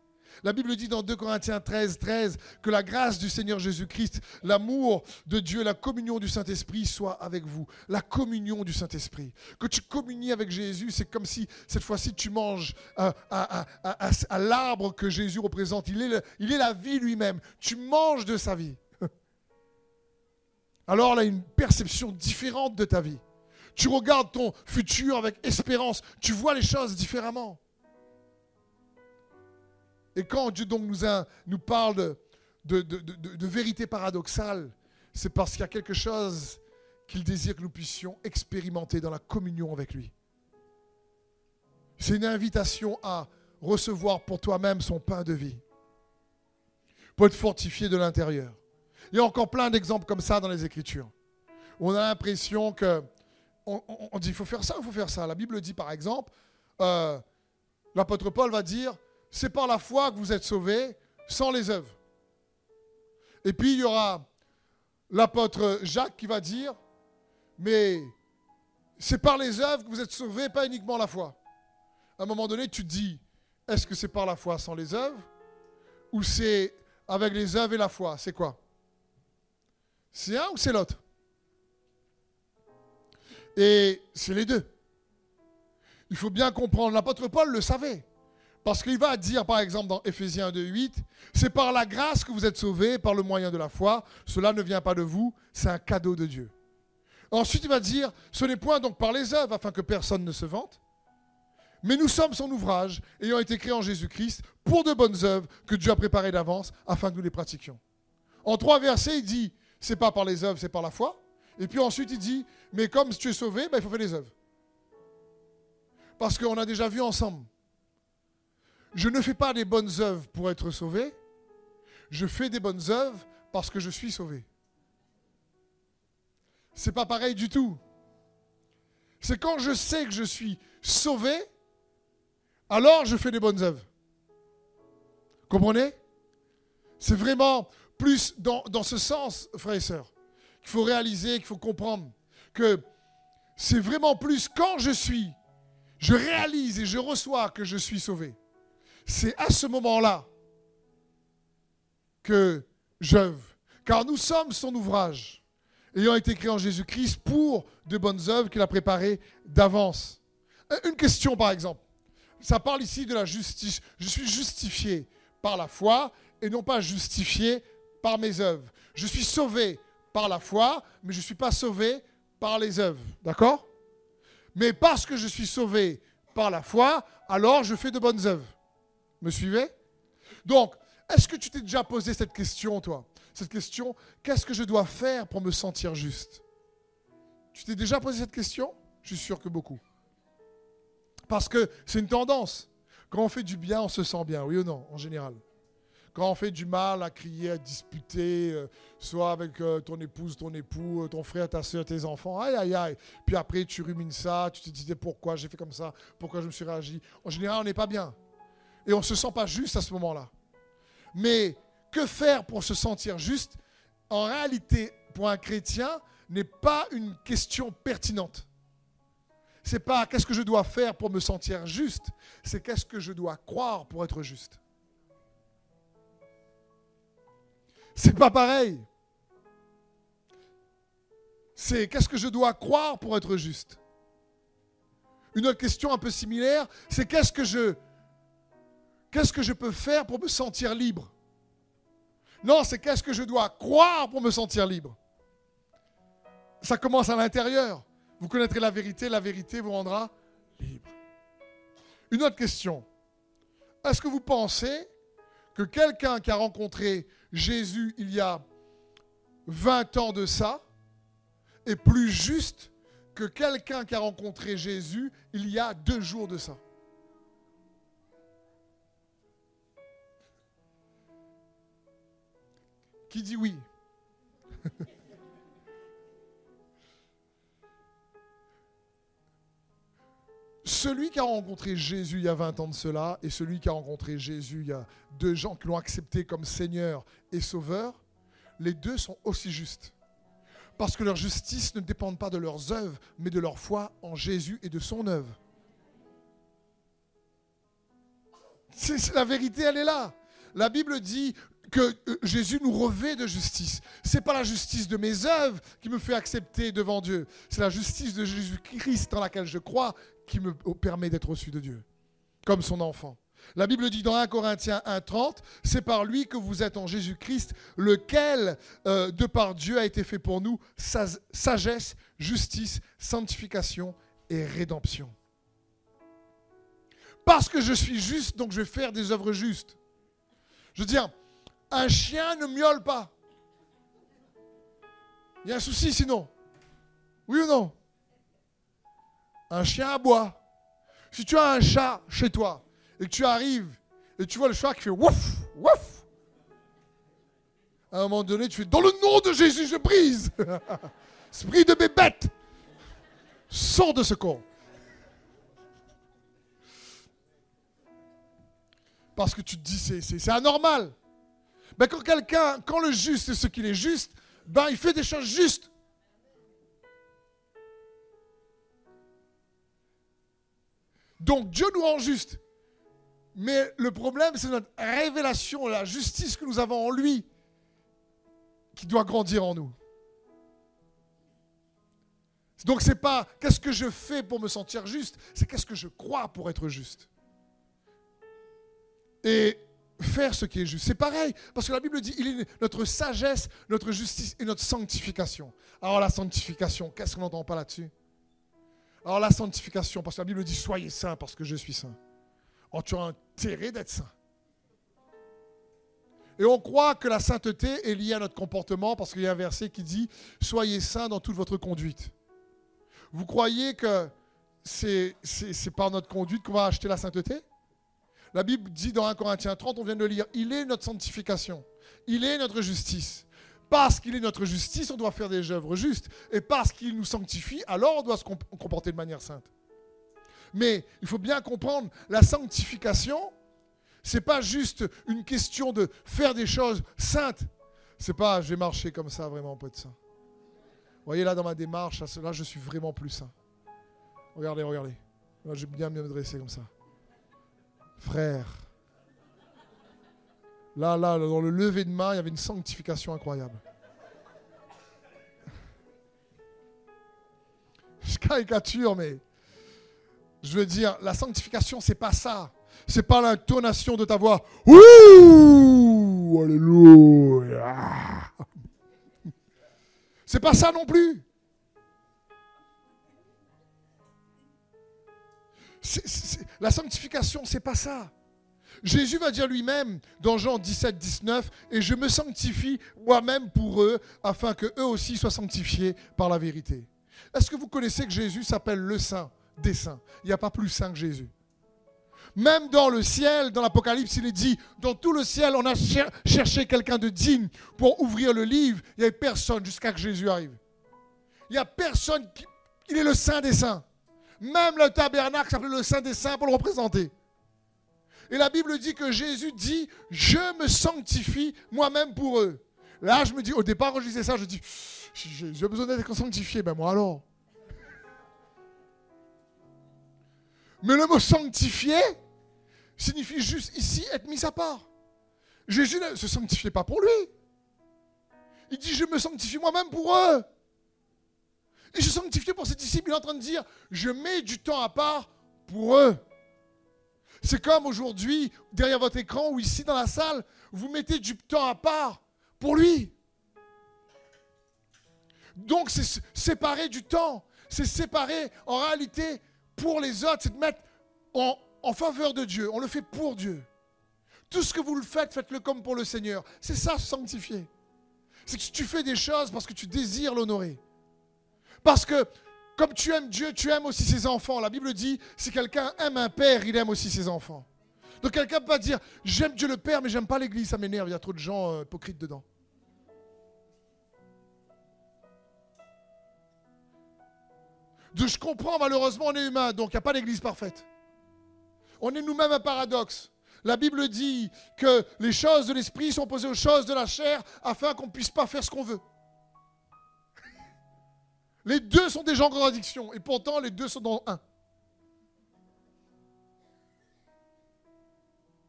La Bible dit dans 2 Corinthiens 13, 13 que la grâce du Seigneur Jésus-Christ, l'amour de Dieu, la communion du Saint-Esprit soit avec vous. La communion du Saint-Esprit. Que tu communies avec Jésus, c'est comme si cette fois-ci tu manges à, l'arbre que Jésus représente. Il est, il est la vie lui-même. Tu manges de sa vie. Alors là, une perception différente de ta vie. Tu regardes ton futur avec espérance. Tu vois les choses différemment. Et quand Dieu donc nous, parle de, de vérité paradoxale, c'est parce qu'il y a quelque chose qu'il désire que nous puissions expérimenter dans la communion avec lui. C'est une invitation à recevoir pour toi-même son pain de vie, pour être fortifié de l'intérieur. Il y a encore plein d'exemples comme ça dans les Écritures. On a l'impression que on, dit il faut faire ça, il faut faire ça. La Bible dit par exemple, euh, l'apôtre Paul va dire c'est par la foi que vous êtes sauvés, sans les œuvres. Et puis il y aura l'apôtre Jacques qui va dire mais c'est par les œuvres que vous êtes sauvés, pas uniquement la foi. À un moment donné, tu te dis est-ce que c'est par la foi sans les œuvres ou c'est avec les œuvres et la foi? C'est quoi? C'est un ou c'est l'autre? Et c'est les deux. Il faut bien comprendre, l'apôtre Paul le savait. Parce qu'il va dire, par exemple, dans Ephésiens 2.8, c'est par la grâce que vous êtes sauvés, par le moyen de la foi. Cela ne vient pas de vous, c'est un cadeau de Dieu. Ensuite, il va dire, ce n'est point donc par les œuvres, afin que personne ne se vante. Mais nous sommes son ouvrage, ayant été créés en Jésus-Christ, pour de bonnes œuvres que Dieu a préparées d'avance, afin que nous les pratiquions. En trois versets, il dit, c'est pas par les œuvres, c'est par la foi. Et puis ensuite, il dit, mais comme tu es sauvé, ben, il faut faire des œuvres. Parce qu'on a déjà vu ensemble. Je ne fais pas des bonnes œuvres pour être sauvé. Je fais des bonnes œuvres parce que je suis sauvé. C'est pas pareil du tout. C'est quand je sais que je suis sauvé, alors je fais des bonnes œuvres. Comprenez? C'est vraiment plus dans, dans ce sens, frères et sœurs qu'il faut réaliser, qu'il faut comprendre que c'est vraiment plus quand je suis, je réalise et je reçois que je suis sauvé. C'est à ce moment-là que j'œuvre. Car nous sommes son ouvrage, ayant été créé en Jésus-Christ pour de bonnes œuvres qu'il a préparées d'avance. Euh, une question par exemple. Ça parle ici de la justice. Je suis justifié par la foi et non pas justifié par mes œuvres. Je suis sauvé par la foi, mais je ne suis pas sauvé par les œuvres. D'accord? Mais parce que je suis sauvé par la foi, alors je fais de bonnes œuvres. Me suivez Donc, est-ce que tu t'es déjà posé cette question, toi? Cette question, qu'est-ce que je dois faire pour me sentir juste? Tu t'es déjà posé cette question? Je suis sûr que beaucoup. Parce que c'est une tendance. Quand on fait du bien, on se sent bien, oui ou non, en général? Quand on fait du mal à crier, à disputer, euh, soit avec euh, ton épouse, ton époux, euh, ton frère, ta soeur, tes enfants, aïe, aïe, aïe. Puis après, tu rumines ça, tu te disais pourquoi j'ai fait comme ça, pourquoi je me suis réagi? En général, on n'est pas bien. Et on ne se sent pas juste à ce moment-là. Mais que faire pour se sentir juste? En réalité, pour un chrétien, n'est pas une question pertinente. C'est pas qu'est-ce que je dois faire pour me sentir juste, c'est qu'est-ce que je dois croire pour être juste. C'est pas pareil. C'est qu'est-ce que je dois croire pour être juste Une autre question un peu similaire, c'est qu'est-ce que je qu'est-ce que je peux faire pour me sentir libre? Non, c'est qu'est-ce que je dois croire pour me sentir libre Ça commence à l'intérieur. Vous connaîtrez la vérité, la vérité vous rendra libre. Une autre question. Est-ce que vous pensez que quelqu'un qui a rencontré Jésus il y a 20 ans de ça est plus juste que quelqu'un qui a rencontré Jésus il y a deux jours de ça? Qui dit oui? Celui qui a rencontré Jésus il y a 20 ans de cela et celui qui a rencontré Jésus il y a deux gens qui l'ont accepté comme Seigneur et Sauveur, les deux sont aussi justes. Parce que leur justice ne dépend pas de leurs œuvres, mais de leur foi en Jésus et de son œuvre. C'est la vérité, elle est là. La Bible dit que euh, Jésus nous revêt de justice. C'est pas la justice de mes œuvres qui me fait accepter devant Dieu. C'est la justice de Jésus-Christ dans laquelle je crois qui me permet d'être reçu de Dieu, comme son enfant. La Bible dit dans 1 Corinthiens 1.30, c'est par lui que vous êtes en Jésus-Christ, lequel, euh, de par Dieu, a été fait pour nous sagesse, justice, sanctification et rédemption. Parce que je suis juste, donc je vais faire des œuvres justes. Je veux dire, un chien ne miaule pas. Il y a un souci sinon. Oui ou non? Un chien aboie. Si tu as un chat chez toi et que tu arrives et tu vois le chat qui fait wouf, wouf, à un moment donné, tu fais Dans le nom de Jésus, je brise. Esprit de bébête, sors de ce corps. Parce que tu te dis, c'est anormal. Mais quand quelqu'un, quand le juste est ce qu'il est juste, ben il fait des choses justes. Donc Dieu nous rend juste. Mais le problème, c'est notre révélation, la justice que nous avons en lui, qui doit grandir en nous. Donc c'est pas qu'est-ce que je fais pour me sentir juste, c'est qu'est-ce que je crois pour être juste. Et faire ce qui est juste. C'est pareil, parce que la Bible dit, il est notre sagesse, notre justice et notre sanctification. Alors la sanctification, qu'est-ce qu'on n'entend pas là-dessus? Alors la sanctification, parce que la Bible dit, soyez saints parce que je suis saint. Oh, tu as intérêt d'être saint. Et on croit que la sainteté est liée à notre comportement, parce qu'il y a un verset qui dit, soyez saints dans toute votre conduite. Vous croyez que c'est par notre conduite qu'on va acheter la sainteté? La Bible dit dans 1 Corinthiens 30, on vient de le lire, il est notre sanctification, il est notre justice. Parce qu'il est notre justice, on doit faire des œuvres justes. Et parce qu'il nous sanctifie, alors on doit se comporter de manière sainte. Mais il faut bien comprendre, la sanctification, c'est pas juste une question de faire des choses saintes. C'est pas, j'ai marché comme ça vraiment peu de saint. Vous voyez là dans ma démarche, là je suis vraiment plus saint. Regardez, regardez. Là, j'ai bien me dresser comme ça. Frère, là, là, dans le lever de main, il y avait une sanctification incroyable. Je caricature, mais je veux dire, la sanctification, c'est pas ça. C'est pas l'intonation de ta voix. Ouh, alléluia. C'est pas ça non plus. La sanctification, c'est pas ça. Jésus va dire lui-même dans Jean 17, 19, et je me sanctifie moi-même pour eux, afin que eux aussi soient sanctifiés par la vérité. Est-ce que vous connaissez que Jésus s'appelle le Saint des saints? Il n'y a pas plus saint que Jésus. Même dans le ciel, dans l'Apocalypse, il est dit, dans tout le ciel, on a cherché quelqu'un de digne pour ouvrir le livre. Il n'y avait personne jusqu'à que Jésus arrive. Il n'y a personne, qui... il est le Saint des saints. Même le tabernacle s'appelait le Saint des Saints pour le représenter. Et la Bible dit que Jésus dit, je me sanctifie moi-même pour eux. Là, je me dis, au départ, quand je disais ça, je dis, j'ai besoin d'être sanctifié. Ben moi alors. Mais le mot sanctifié signifie juste ici être mis à part. Jésus ne se sanctifiait pas pour lui. Il dit, je me sanctifie moi-même pour eux. Et je sanctifie pour ses disciples. Il est en train de dire, je mets du temps à part pour eux. C'est comme aujourd'hui, derrière votre écran ou ici dans la salle, vous mettez du temps à part pour lui. Donc c'est séparer du temps. C'est séparer en réalité pour les autres, c'est de mettre en en faveur de Dieu, on le fait pour Dieu. Tout ce que vous le faites, faites-le comme pour le Seigneur. C'est ça, sanctifier. C'est que tu fais des choses parce que tu désires l'honorer. Parce que comme tu aimes Dieu, tu aimes aussi ses enfants. La Bible dit, si quelqu'un aime un père, il aime aussi ses enfants. Donc quelqu'un peut pas dire, j'aime Dieu le Père, mais j'aime pas l'Église, ça m'énerve, il y a trop de gens euh, hypocrites dedans. De, je comprends, malheureusement, on est humain, donc il n'y a pas d'Église parfaite. On est nous-mêmes un paradoxe. La Bible dit que les choses de l'esprit sont posées aux choses de la chair afin qu'on ne puisse pas faire ce qu'on veut. Les deux sont des gens en contradiction et pourtant les deux sont dans un.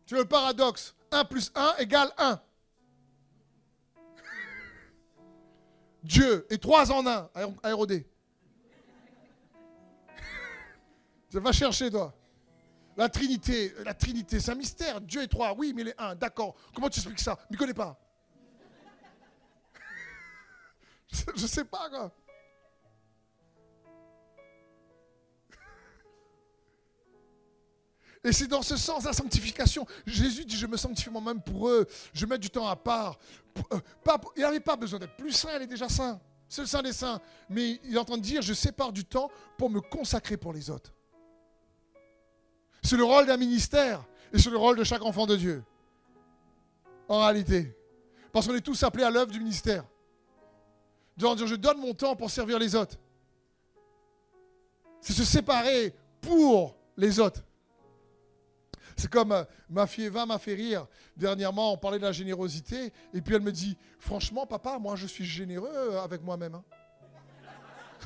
Tu veux le paradoxe? 1 plus 1 égale 1. Dieu et 3 en 1, aérodé. Tu vas chercher, toi. La Trinité, la Trinité, c'est un mystère. Dieu est trois, oui, mais il est un, d'accord. Comment tu expliques ça? Je ne connais pas. je ne sais pas, quoi. Et c'est dans ce sens la sanctification. Jésus dit, je me sanctifie moi-même pour eux. Je mets du temps à part. Euh, il n'avait pas besoin d'être plus saint, il est déjà saint. C'est le saint des saints. Mais il est en train de dire, je sépare du temps pour me consacrer pour les autres. C'est le rôle d'un ministère et c'est le rôle de chaque enfant de Dieu. En réalité. Parce qu'on est tous appelés à l'œuvre du ministère. De dire, je donne mon temps pour servir les autres. C'est se séparer pour les autres. C'est comme euh, ma fille Eva m'a fait rire. Dernièrement, on parlait de la générosité. Et puis elle me dit Franchement, papa, moi je suis généreux avec moi-même. Hein.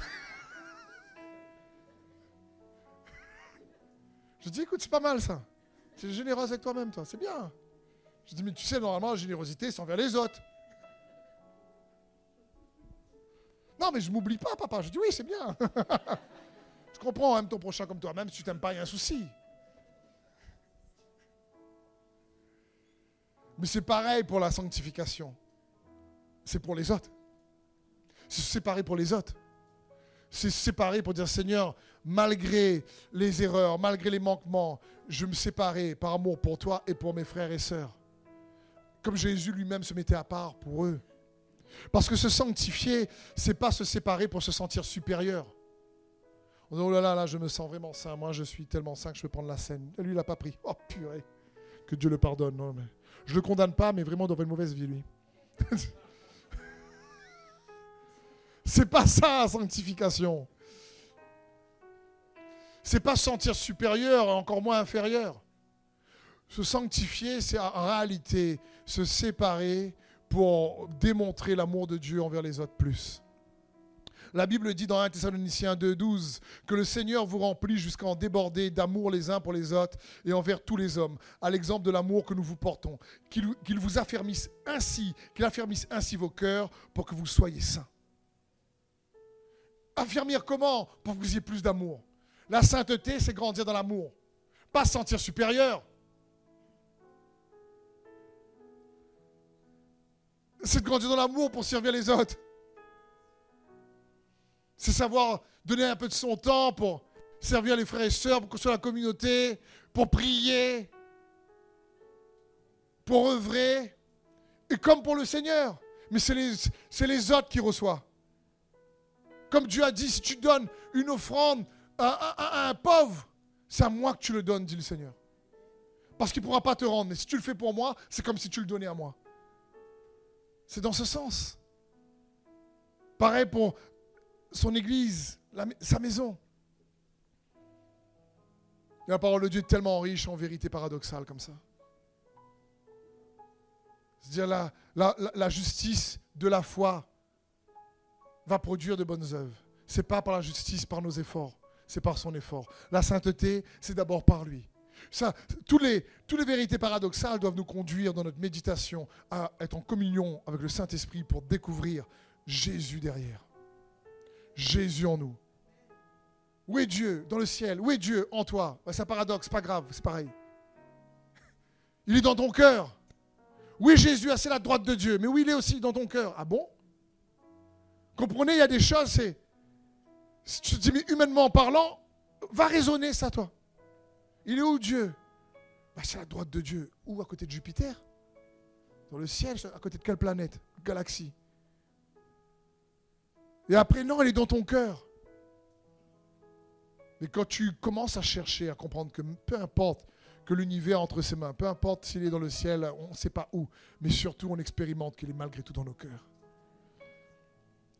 Je dis, écoute, c'est pas mal ça. Tu es généreuse avec toi-même, toi. C'est bien. Je dis, mais tu sais, normalement, la générosité, c'est envers les autres. Non, mais je m'oublie pas, papa. Je dis, oui, c'est bien. je comprends, aime ton prochain comme toi. Même si tu t'aimes pas, il y a un souci. Mais c'est pareil pour la sanctification. C'est pour les autres. C'est se séparer pour les autres. C'est se séparer pour dire Seigneur, malgré les erreurs, malgré les manquements, je me séparais par amour pour toi et pour mes frères et sœurs. Comme Jésus lui-même se mettait à part pour eux. Parce que se sanctifier, c'est pas se séparer pour se sentir supérieur. On dit, oh là là, là, je me sens vraiment saint. Moi, je suis tellement saint que je peux prendre la scène. Lui, il n'a pas pris. Oh purée. Que Dieu le pardonne. Non, mais je le condamne pas, mais vraiment, doit une mauvaise vie, lui. c'est pas ça, sanctification. C'est pas se sentir supérieur, encore moins inférieur. Se sanctifier, c'est en réalité se séparer pour démontrer l'amour de Dieu envers les autres plus. La Bible dit dans 1 Thessaloniciens 2.12 que le Seigneur vous remplit jusqu'à en déborder d'amour les uns pour les autres et envers tous les hommes, à l'exemple de l'amour que nous vous portons. Qu'il vous affermisse ainsi, qu'il affermisse ainsi vos cœurs pour que vous soyez saints. Affirmer comment? Pour que vous ayez plus d'amour. La sainteté, c'est grandir dans l'amour. Pas se sentir supérieur. C'est de grandir dans l'amour pour servir les autres. C'est savoir donner un peu de son temps pour servir les frères et sœurs, pour construire la communauté, pour prier, pour œuvrer. Et comme pour le Seigneur. Mais c'est les, autres qui reçoivent. Comme Dieu a dit, si tu donnes une offrande à, un pauvre, c'est à moi que tu le donnes, dit le Seigneur. Parce qu'il ne pourra pas te rendre. Mais si tu le fais pour moi, c'est comme si tu le donnais à moi. C'est dans ce sens. Pareil pour son église, sa maison. la parole de Dieu est tellement riche en vérité paradoxale comme ça. C'est-à-dire la, la, justice de la foi va produire de bonnes œuvres. Ce n'est pas par la justice, par nos efforts, c'est par son effort. La sainteté, c'est d'abord par lui. Ça, tous toutes les vérités paradoxales doivent nous conduire dans notre méditation à être en communion avec le Saint-Esprit pour découvrir Jésus derrière. Jésus en nous. Où est Dieu dans le ciel Où est Dieu en toi C'est un paradoxe, pas grave, c'est pareil. Il est dans ton cœur. Oui, Jésus, c'est la droite de Dieu, mais où il est aussi dans ton cœur Ah bon? Comprenez, il y a des choses, c'est. Si tu te dis, mais humainement parlant, va raisonner ça, toi. Il est où Dieu? Bah, C'est la droite de Dieu. Où? À côté de Jupiter Dans le ciel À côté de quelle planète? Galaxie Et après, non, elle est dans ton cœur. Mais quand tu commences à chercher, à comprendre que peu importe que l'univers entre ses mains, peu importe s'il est dans le ciel, on ne sait pas où, mais surtout on expérimente qu'il est malgré tout dans nos cœurs.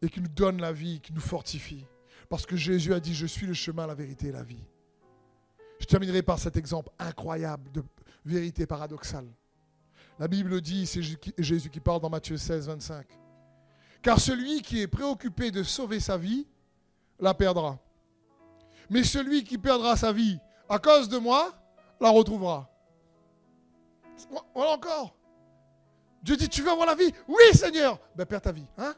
Et qu'il nous donne la vie, qu'il nous fortifie. Parce que Jésus a dit, je suis le chemin, la vérité et la vie. Je terminerai par cet exemple incroyable de vérité paradoxale. La Bible dit, c'est Jésus qui parle dans Matthieu 16, 25. Car celui qui est préoccupé de sauver sa vie, la perdra. Mais celui qui perdra sa vie à cause de moi, la retrouvera. Voilà encore. Dieu dit, tu veux avoir la vie? Oui, Seigneur. Ben, perds ta vie. Hein?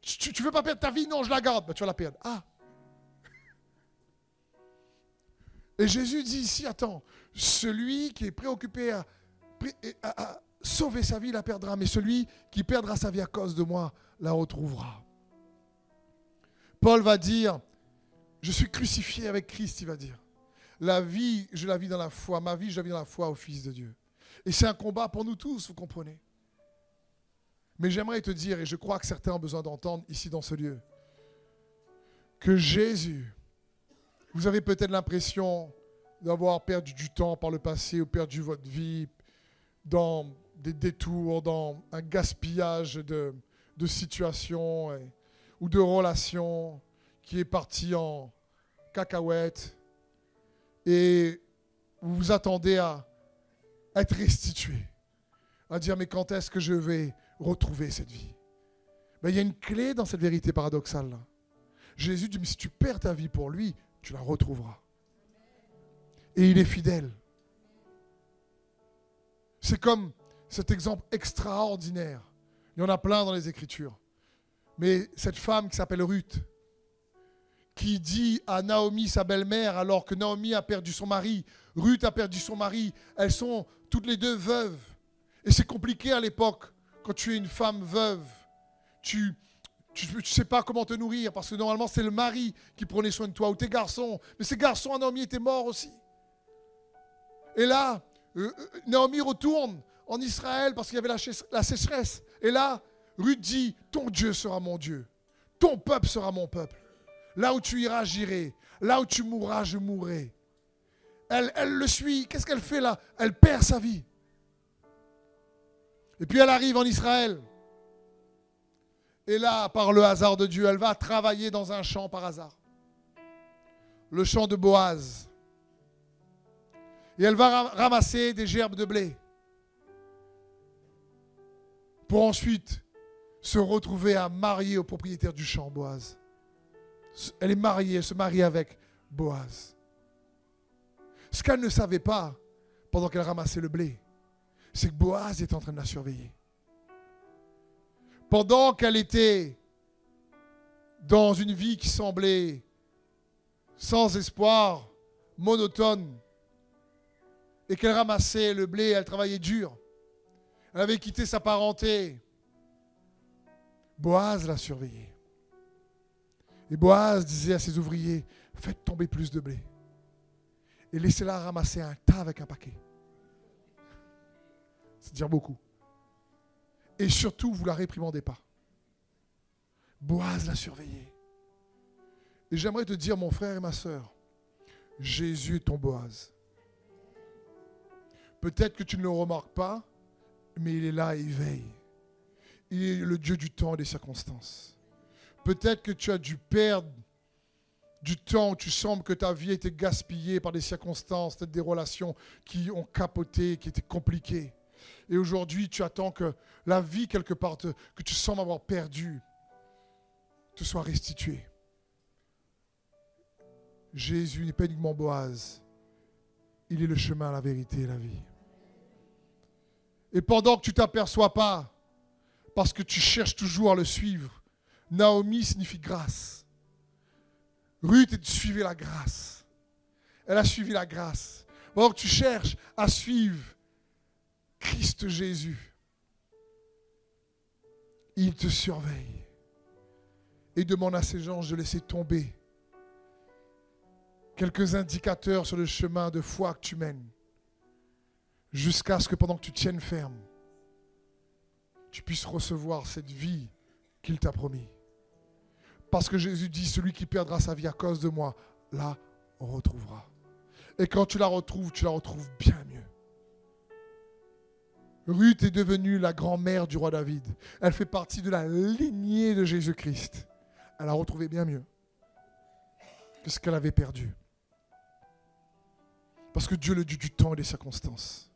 Tu, ne veux pas perdre ta vie? Non, je la garde. Ben, tu vas la perdre. Ah. Et Jésus dit ici, attends, celui qui est préoccupé à sauver sa vie la perdra, mais celui qui perdra sa vie à cause de moi la retrouvera. Paul va dire, je suis crucifié avec Christ, il va dire. La vie, je la vis dans la foi. Ma vie, je la vis dans la foi au Fils de Dieu. Et c'est un combat pour nous tous, vous comprenez. Mais j'aimerais te dire, et je crois que certains ont besoin d'entendre ici dans ce lieu, que Jésus, vous avez peut-être l'impression d'avoir perdu du temps par le passé ou perdu votre vie dans des détours, dans un gaspillage de, situations ou de relations qui est parti en cacahuète et vous vous attendez à être restitué, à dire mais quand est-ce que je vais retrouver cette vie? Ben, Il y a une clé dans cette vérité paradoxale. Jésus dit mais si tu perds ta vie pour lui, tu la retrouveras. Et il est fidèle. C'est comme cet exemple extraordinaire. Il y en a plein dans les Écritures. Mais cette femme qui s'appelle Ruth, qui dit à Naomi, sa belle-mère, alors que Naomi a perdu son mari, Ruth a perdu son mari, elles sont toutes les deux veuves. Et c'est compliqué à l'époque, quand tu es une femme veuve. Tu ne sais pas comment te nourrir, parce que normalement c'est le mari qui prenait soin de toi, ou tes garçons. Mais ces garçons à Naomi étaient morts aussi. Et là, Naomi retourne en Israël parce qu'il y avait la, la sécheresse. Et là, Ruth dit, ton Dieu sera mon Dieu. Ton peuple sera mon peuple. Là où tu iras, j'irai. Là où tu mourras, je mourrai. Elle, elle le suit. Qu'est-ce qu'elle fait là? Elle perd sa vie. Et puis elle arrive en Israël. Et là, par le hasard de Dieu, elle va travailler dans un champ par hasard. Le champ de Boaz. Et elle va ramasser des gerbes de blé. Pour ensuite se retrouver à marier au propriétaire du champ, Boaz. Elle est mariée, elle se marie avec Boaz. Ce qu'elle ne savait pas pendant qu'elle ramassait le blé, c'est que Boaz était en train de la surveiller. Pendant qu'elle était dans une vie qui semblait sans espoir, monotone, et qu'elle ramassait le blé, elle travaillait dur. Elle avait quitté sa parenté. Boaz l'a surveillée. Et Boaz disait à ses ouvriers, faites tomber plus de blé. Et laissez-la ramasser un tas avec un paquet. C'est dire beaucoup. Et surtout, vous la réprimandez pas. Boaz l'a surveillée. Et j'aimerais te dire, mon frère et ma soeur, Jésus est ton Boaz. Peut-être que tu ne le remarques pas, mais il est là et il veille. Il est le Dieu du temps et des circonstances. Peut-être que tu as dû perdre du temps où tu sembles que ta vie a été gaspillée par des circonstances, peut-être des relations qui ont capoté, qui étaient compliquées. Et aujourd'hui, tu attends que la vie, quelque part, que tu sembles avoir perdu, te soit restituée. Jésus n'est pas uniquement Boaz. Il est le chemin, la vérité et la vie. Et pendant que tu t'aperçois pas, parce que tu cherches toujours à le suivre, Naomi signifie grâce. Ruth suivait la grâce. Elle a suivi la grâce. Donc tu cherches à suivre Christ Jésus. Il te surveille. Et demande à ses gens de laisser tomber quelques indicateurs sur le chemin de foi que tu mènes, jusqu'à ce que pendant que tu tiennes ferme, tu puisses recevoir cette vie qu'il t'a promis. Parce que Jésus dit, celui qui perdra sa vie à cause de moi, la retrouvera. Et quand tu la retrouves, tu la retrouves bien mieux. Ruth est devenue la grand-mère du roi David. Elle fait partie de la lignée de Jésus-Christ. Elle a retrouvé bien mieux que ce qu'elle avait perdu. Parce que Dieu le dit du temps et des circonstances.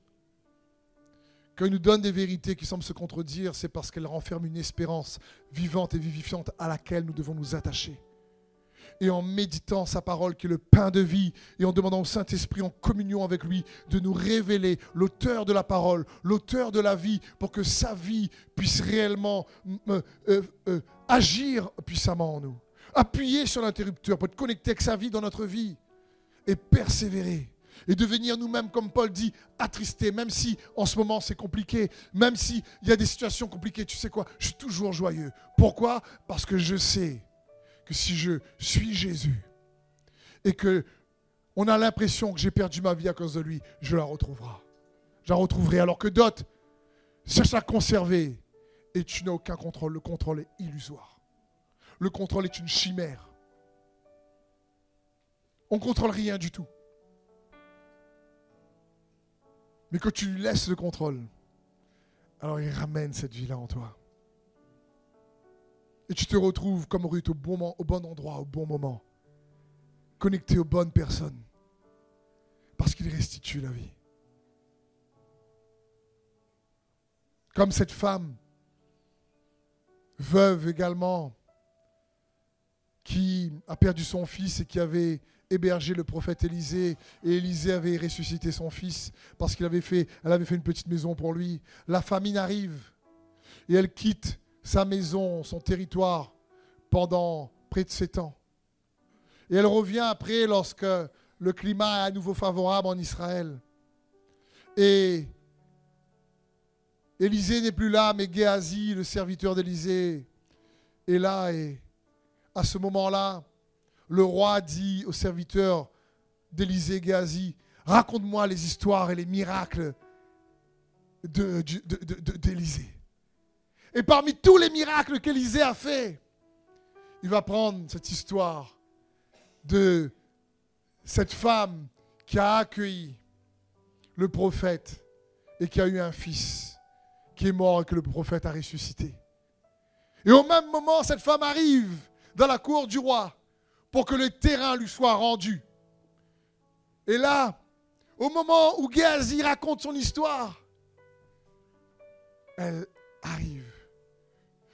Quand il nous donne des vérités qui semblent se contredire, c'est parce qu'elle renferme une espérance vivante et vivifiante à laquelle nous devons nous attacher. Et en méditant sa parole qui est le pain de vie, et en demandant au Saint-Esprit en communion avec lui de nous révéler l'auteur de la parole, l'auteur de la vie, pour que sa vie puisse réellement euh, euh, euh, agir puissamment en nous. Appuyer sur l'interrupteur pour être connecté avec sa vie dans notre vie et persévérer et devenir nous-mêmes, comme Paul dit, attristés, même si en ce moment c'est compliqué, même s'il y a des situations compliquées, tu sais quoi, je suis toujours joyeux. Pourquoi? Parce que je sais que si je suis Jésus et que on a l'impression que j'ai perdu ma vie à cause de lui, je la retrouverai. Je la retrouverai alors que d'autres cherchent à conserver et tu n'as aucun contrôle. Le contrôle est illusoire. Le contrôle est une chimère. On ne contrôle rien du tout. Mais que tu lui laisses le contrôle, alors il ramène cette vie-là en toi. Et tu te retrouves comme Ruth au bon, au bon endroit, au bon moment, connecté aux bonnes personnes, parce qu'il restitue la vie. Comme cette femme, veuve également, qui a perdu son fils et qui avait hébergé le prophète Élisée et Élisée avait ressuscité son fils parce qu'il avait fait, avait fait une petite maison pour lui. La famine arrive et elle quitte sa maison, son territoire pendant près de sept ans. Et elle revient après lorsque le climat est à nouveau favorable en Israël. Et Élisée n'est plus là, mais Géasi, le serviteur d'Élisée, est là. Et à ce moment-là, le roi dit au serviteur d'Élisée Géasi, raconte-moi les histoires et les miracles d'Élisée. et parmi tous les miracles qu'Élisée a fait, il va prendre cette histoire de cette femme qui a accueilli le prophète et qui a eu un fils qui est mort et que le prophète a ressuscité. Et au même moment, cette femme arrive dans la cour du roi pour que le terrain lui soit rendu. Et là, au moment où Géasi raconte son histoire, elle arrive.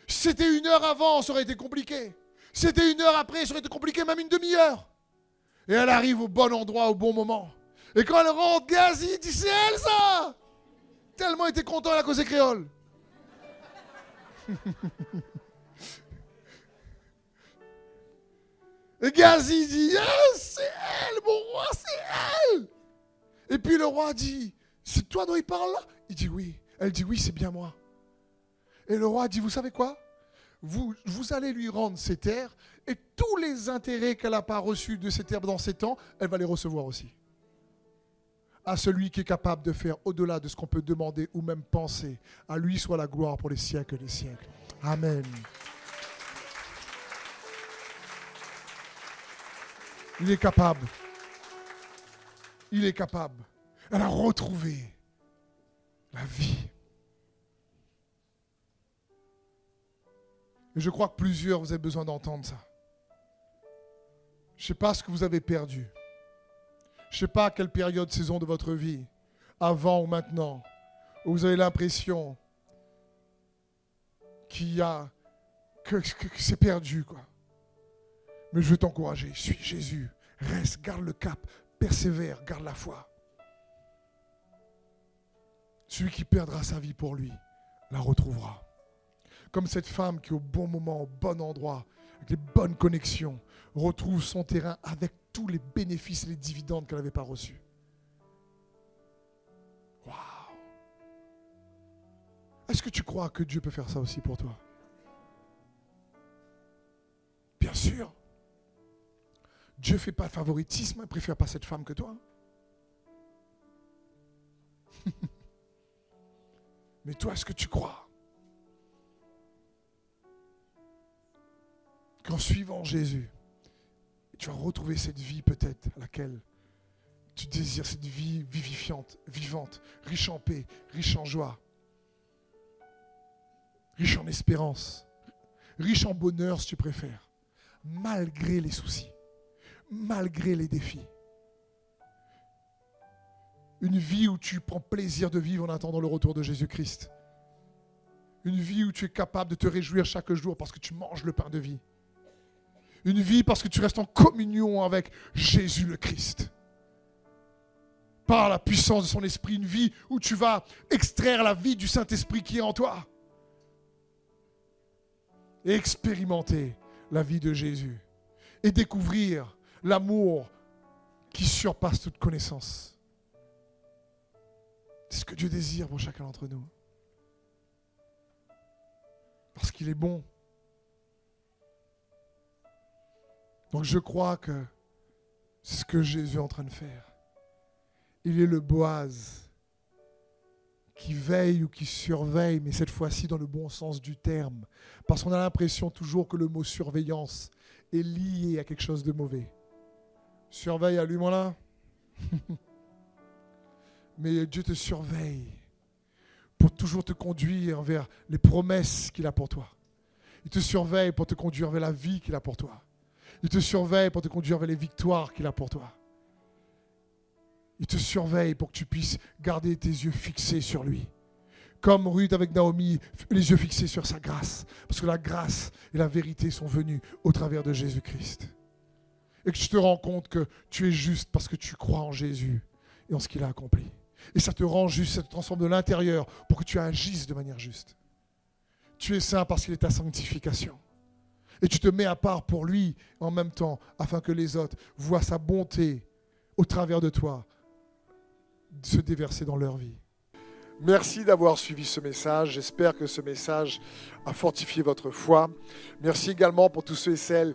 C'était une heure avant, ça aurait été compliqué. C'était une heure après, ça aurait été compliqué, même une demi-heure. Et elle arrive au bon endroit, au bon moment. Et quand elle rentre, Géasi dit C'est elle ça Tellement était content, à cause des créole. Et Gazi dit, ah, c'est elle, mon roi, c'est elle. Et puis le roi dit, c'est toi dont il parle là? Il dit oui. Elle dit oui, c'est bien moi. Et le roi dit, vous savez quoi? Vous, vous allez lui rendre ses terres et tous les intérêts qu'elle n'a pas reçus de ces terres dans ces temps, elle va les recevoir aussi. À celui qui est capable de faire au-delà de ce qu'on peut demander ou même penser, à lui soit la gloire pour les siècles des siècles. Amen. Il est capable. Il est capable. Elle a retrouvé la vie. Et je crois que plusieurs, vous avez besoin d'entendre ça. Je ne sais pas ce que vous avez perdu. Je ne sais pas à quelle période, saison de votre vie, avant ou maintenant, où vous avez l'impression qu'il y a que, c'est perdu, quoi. Mais je veux t'encourager, suis Jésus, reste, garde le cap, persévère, garde la foi. Celui qui perdra sa vie pour lui la retrouvera. Comme cette femme qui au bon moment, au bon endroit, avec les bonnes connexions, retrouve son terrain avec tous les bénéfices et les dividendes qu'elle n'avait pas reçus. Waouh Est-ce que tu crois que Dieu peut faire ça aussi pour toi? Bien sûr. Dieu ne fait pas favoritisme, il préfère pas cette femme que toi. Mais toi, est-ce que tu crois qu'en suivant Jésus, tu vas retrouver cette vie peut-être à laquelle tu désires, cette vie vivifiante, vivante, riche en paix, riche en joie, riche en espérance, riche en bonheur si tu préfères, malgré les soucis, malgré les défis. Une vie où tu prends plaisir de vivre en attendant le retour de Jésus-Christ. Une vie où tu es capable de te réjouir chaque jour parce que tu manges le pain de vie. Une vie parce que tu restes en communion avec Jésus le Christ. Par la puissance de son esprit, une vie où tu vas extraire la vie du Saint-Esprit qui est en toi. Et expérimenter la vie de Jésus. Et découvrir l'amour qui surpasse toute connaissance. C'est ce que Dieu désire pour chacun d'entre nous. Parce qu'il est bon. Donc je crois que c'est ce que Jésus est en train de faire. Il est le Boaz qui veille ou qui surveille, mais cette fois-ci dans le bon sens du terme. Parce qu'on a l'impression toujours que le mot surveillance est lié à quelque chose de mauvais. Surveille, allume-moi là. mais Dieu te surveille pour toujours te conduire vers les promesses qu'il a pour toi. Il te surveille pour te conduire vers la vie qu'il a pour toi. Il te surveille pour te conduire vers les victoires qu'il a pour toi. Il te surveille pour que tu puisses garder tes yeux fixés sur lui. Comme Ruth avec Naomi, les yeux fixés sur sa grâce. Parce que la grâce et la vérité sont venues au travers de Jésus-Christ. Et que tu te rends compte que tu es juste parce que tu crois en Jésus et en ce qu'il a accompli. Et ça te rend juste, ça te transforme de l'intérieur pour que tu agisses de manière juste. Tu es saint parce qu'il est ta sanctification. Et tu te mets à part pour lui en même temps, afin que les autres voient sa bonté au travers de toi se déverser dans leur vie. Merci d'avoir suivi ce message. J'espère que ce message a fortifié votre foi. Merci également pour tous ceux et celles